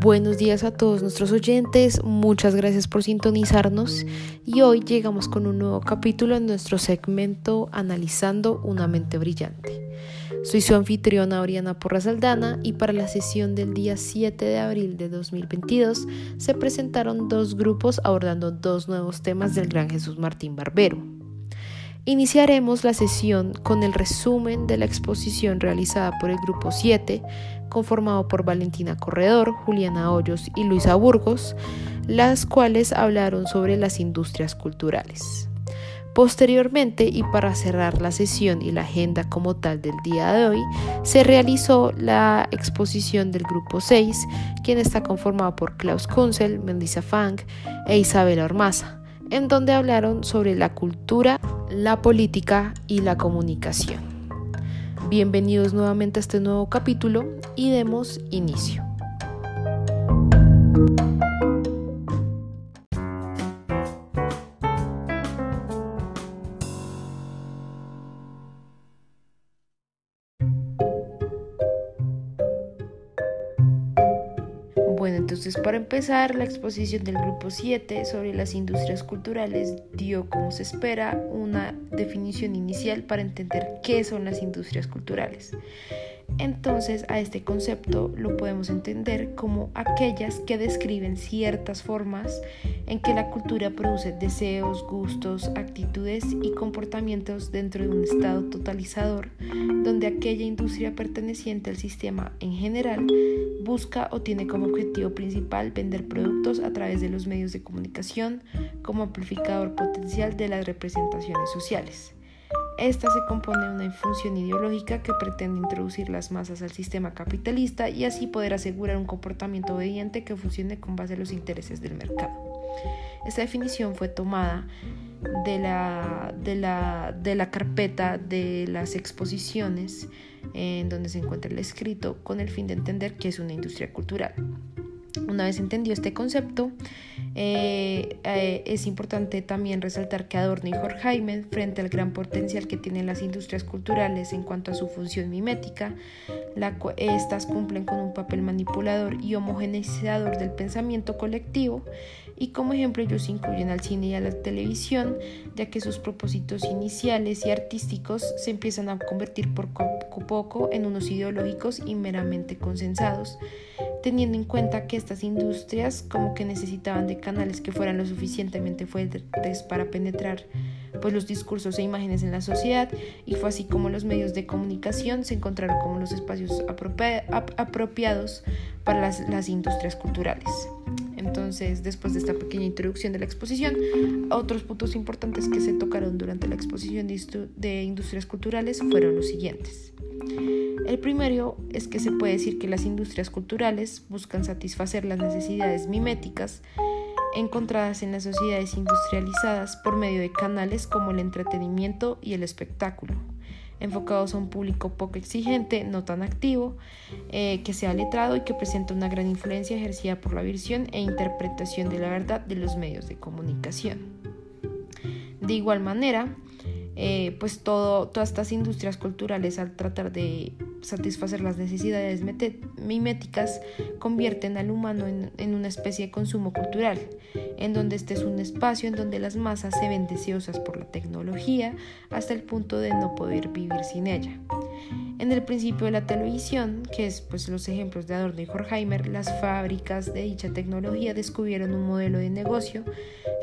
Buenos días a todos nuestros oyentes, muchas gracias por sintonizarnos y hoy llegamos con un nuevo capítulo en nuestro segmento Analizando una mente brillante. Soy su anfitriona Oriana Porras Aldana y para la sesión del día 7 de abril de 2022 se presentaron dos grupos abordando dos nuevos temas del gran Jesús Martín Barbero. Iniciaremos la sesión con el resumen de la exposición realizada por el Grupo 7, conformado por Valentina Corredor, Juliana Hoyos y Luisa Burgos, las cuales hablaron sobre las industrias culturales. Posteriormente, y para cerrar la sesión y la agenda como tal del día de hoy, se realizó la exposición del Grupo 6, quien está conformado por Klaus Kunzel, Melissa Fang e Isabel Ormaza, en donde hablaron sobre la cultura, la política y la comunicación. Bienvenidos nuevamente a este nuevo capítulo y demos inicio. Bueno, entonces para empezar, la exposición del grupo 7 sobre las industrias culturales dio, como se espera, una definición inicial para entender qué son las industrias culturales. Entonces a este concepto lo podemos entender como aquellas que describen ciertas formas en que la cultura produce deseos, gustos, actitudes y comportamientos dentro de un estado totalizador, donde aquella industria perteneciente al sistema en general busca o tiene como objetivo principal vender productos a través de los medios de comunicación como amplificador potencial de las representaciones sociales. Esta se compone de una función ideológica que pretende introducir las masas al sistema capitalista y así poder asegurar un comportamiento obediente que funcione con base a los intereses del mercado. Esta definición fue tomada de la, de la, de la carpeta de las exposiciones en donde se encuentra el escrito con el fin de entender qué es una industria cultural. Una vez entendido este concepto, eh, eh, es importante también resaltar que Adorno y Horkheimer, frente al gran potencial que tienen las industrias culturales en cuanto a su función mimética, estas cumplen con un papel manipulador y homogeneizador del pensamiento colectivo y como ejemplo ellos incluyen al cine y a la televisión, ya que sus propósitos iniciales y artísticos se empiezan a convertir por poco en unos ideológicos y meramente consensados, teniendo en cuenta que estas industrias como que necesitaban de canales que fueran lo suficientemente fuertes para penetrar pues los discursos e imágenes en la sociedad y fue así como los medios de comunicación se encontraron como los espacios apropiados para las, las industrias culturales. Entonces, después de esta pequeña introducción de la exposición, otros puntos importantes que se tocaron durante la exposición de industrias culturales fueron los siguientes. El primero es que se puede decir que las industrias culturales buscan satisfacer las necesidades miméticas encontradas en las sociedades industrializadas por medio de canales como el entretenimiento y el espectáculo, enfocados a un público poco exigente, no tan activo, eh, que sea letrado y que presenta una gran influencia ejercida por la visión e interpretación de la verdad de los medios de comunicación. De igual manera, eh, pues todo, todas estas industrias culturales al tratar de satisfacer las necesidades miméticas convierten al humano en, en, una especie de consumo cultural, en donde este es un espacio en donde las masas se ven deseosas por la tecnología hasta el punto de no poder vivir sin ella. En el principio de la televisión, que es pues los ejemplos de Adorno y Horkheimer, las fábricas de dicha tecnología descubrieron un modelo de negocio,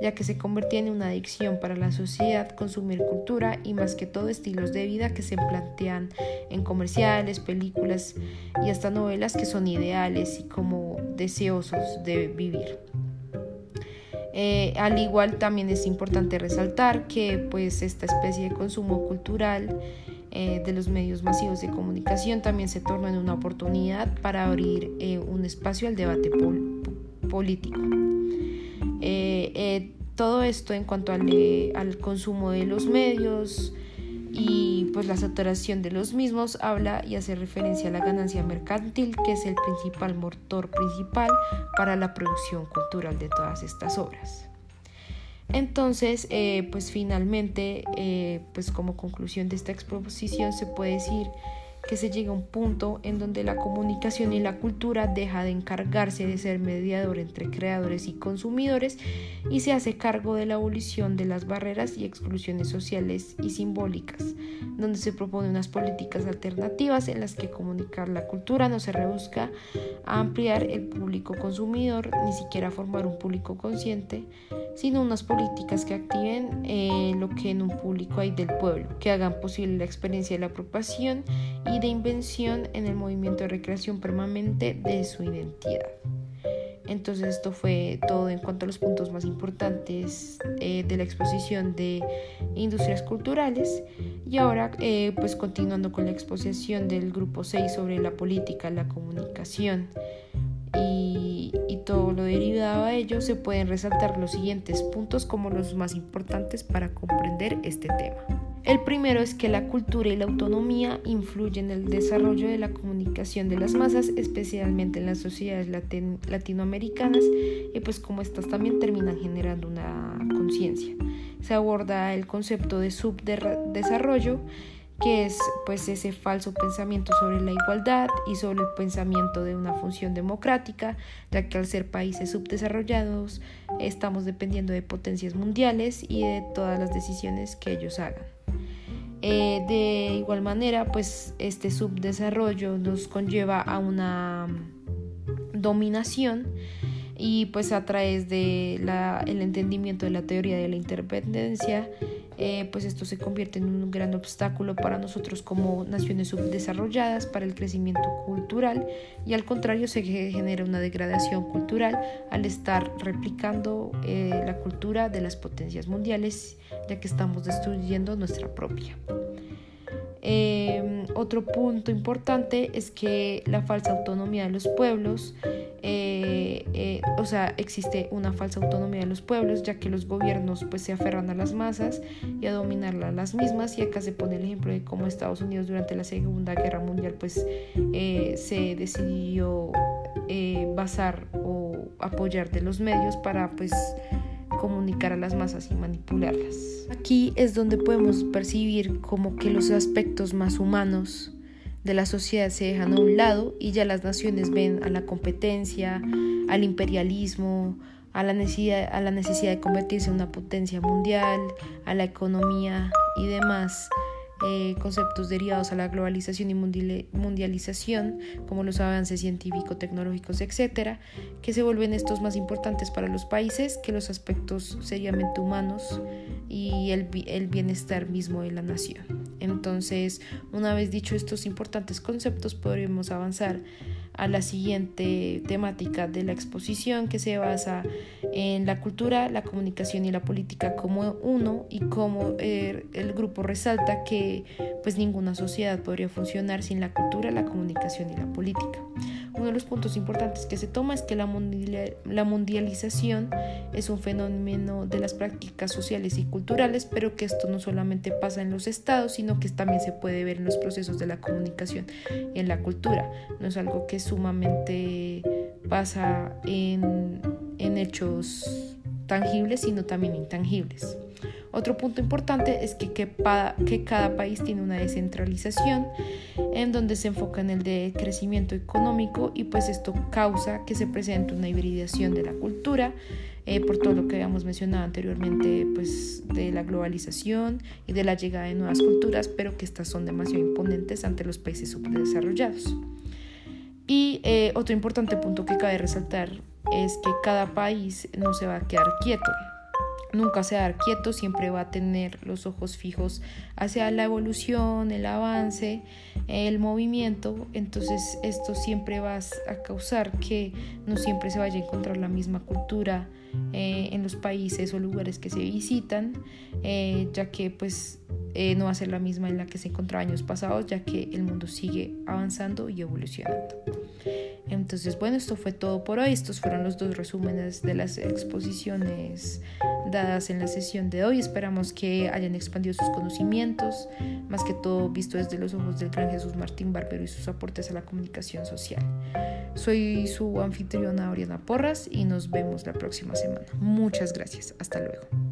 ya que se convertía en una adicción para la sociedad consumir cultura y más que todo estilos de vida que se plantean en comerciales, películas y hasta novelas que son ideales y como deseosos de vivir. Eh, al igual también es importante resaltar que pues esta especie de consumo cultural eh, de los medios masivos de comunicación también se torna en una oportunidad para abrir eh, un espacio al debate político. Eh, todo esto en cuanto al, al, consumo de los medios y pues la saturación de los mismos habla y hace referencia a la ganancia mercantil que es el principal motor principal para la producción cultural de todas estas obras. Entonces, eh, pues finalmente, eh, pues como conclusión de esta exposición se puede decir que se llega a un punto en donde la comunicación y la cultura deja de encargarse de ser mediador entre creadores y consumidores y se hace cargo de la abolición de las barreras y exclusiones sociales y simbólicas, donde se propone unas políticas alternativas en las que comunicar la cultura no se rebusca a ampliar el público consumidor, ni siquiera a formar un público consciente, sino unas políticas que activen eh, lo que en un público hay del pueblo, que hagan posible la experiencia de la apropiación y de invención en el movimiento de recreación permanente de su identidad. Entonces esto fue todo en cuanto a los puntos más importantes eh, de la exposición de industrias culturales y ahora eh, pues continuando con la exposición del grupo 6 sobre la política, la comunicación y, y todo lo derivado a ello se pueden resaltar los siguientes puntos como los más importantes para comprender este tema. El primero es que la cultura y la autonomía influyen en el desarrollo de la comunicación de las masas, especialmente en las sociedades latinoamericanas, y pues como estas también terminan generando una conciencia. Se aborda el concepto de subdesarrollo, que es pues ese falso pensamiento sobre la igualdad y sobre el pensamiento de una función democrática, ya que al ser países subdesarrollados estamos dependiendo de potencias mundiales y de todas las decisiones que ellos hagan. Eh, de igual manera, pues este subdesarrollo nos conlleva a una dominación y pues a través del el entendimiento de la teoría de la interdependencia, eh, pues esto se convierte en un gran obstáculo para nosotros como naciones subdesarrolladas, para el crecimiento cultural y al contrario se genera una degradación cultural al estar replicando eh, la cultura de las potencias mundiales, ya que estamos destruyendo nuestra propia. Em, otro punto importante es que la falsa autonomía de los pueblos, eh, eh, o sea, existe una falsa autonomía de los pueblos, ya que los gobiernos pues se aferran a las masas y a dominarlas las mismas. Y acá se pone el ejemplo de cómo Estados Unidos durante la Segunda Guerra Mundial pues eh, se decidió basar o apoyar de los medios para pues comunicar a las masas y manipularlas. Aquí es donde podemos percibir como que los aspectos más humanos de la sociedad se dejan a un lado y ya las naciones ven a la competencia, al imperialismo, a la necesidad, a la necesidad de convertirse en una potencia mundial, a la economía y demás eh, conceptos derivados a la globalización y mundialización, como los avances científico-tecnológicos, etcétera, que se vuelven estos más importantes para los países que los aspectos seriamente humanos y el, el bienestar mismo de la nación. Entonces, una vez dicho estos importantes conceptos, podremos avanzar a la siguiente temática de la exposición que se basa en la cultura, la comunicación y la política como uno y como eh, el grupo resalta que pues ninguna sociedad podría funcionar sin la cultura, la comunicación y la política. Uno de los puntos importantes que se toma es que la, mundialización es un fenómeno de las prácticas sociales y culturales, pero que esto no solamente pasa en los estados, sino que también se puede ver en los procesos de la comunicación en la cultura. No es algo que sumamente pasa en, en hechos tangibles, sino también intangibles. Otro punto importante es que, que, cada país tiene una descentralización en donde se enfoca en el de crecimiento económico y pues esto causa que se presente una hibridación de la cultura eh, por todo lo que habíamos mencionado anteriormente pues de la globalización y de la llegada de nuevas culturas pero que estas son demasiado imponentes ante los países subdesarrollados. Y eh, otro importante punto que cabe resaltar es que cada país no se va a quedar quieto nunca se va a dar quieto, siempre va a tener los ojos fijos hacia la evolución, el avance, el movimiento, entonces esto siempre va a causar que no siempre se vaya a encontrar la misma cultura eh, en los países o lugares que se visitan, eh, ya que pues eh, no va a ser la misma en la que se encontraba años pasados, ya que el mundo sigue avanzando y evolucionando. Entonces, bueno, esto fue todo por hoy. Estos fueron los dos resúmenes de las exposiciones dadas en la sesión de hoy. Esperamos que hayan expandido sus conocimientos, más que todo visto desde los ojos del gran Jesús Martín Barbero y sus aportes a la comunicación social. Soy su anfitriona Oriana Porras y nos vemos la próxima semana. Muchas gracias. Hasta luego.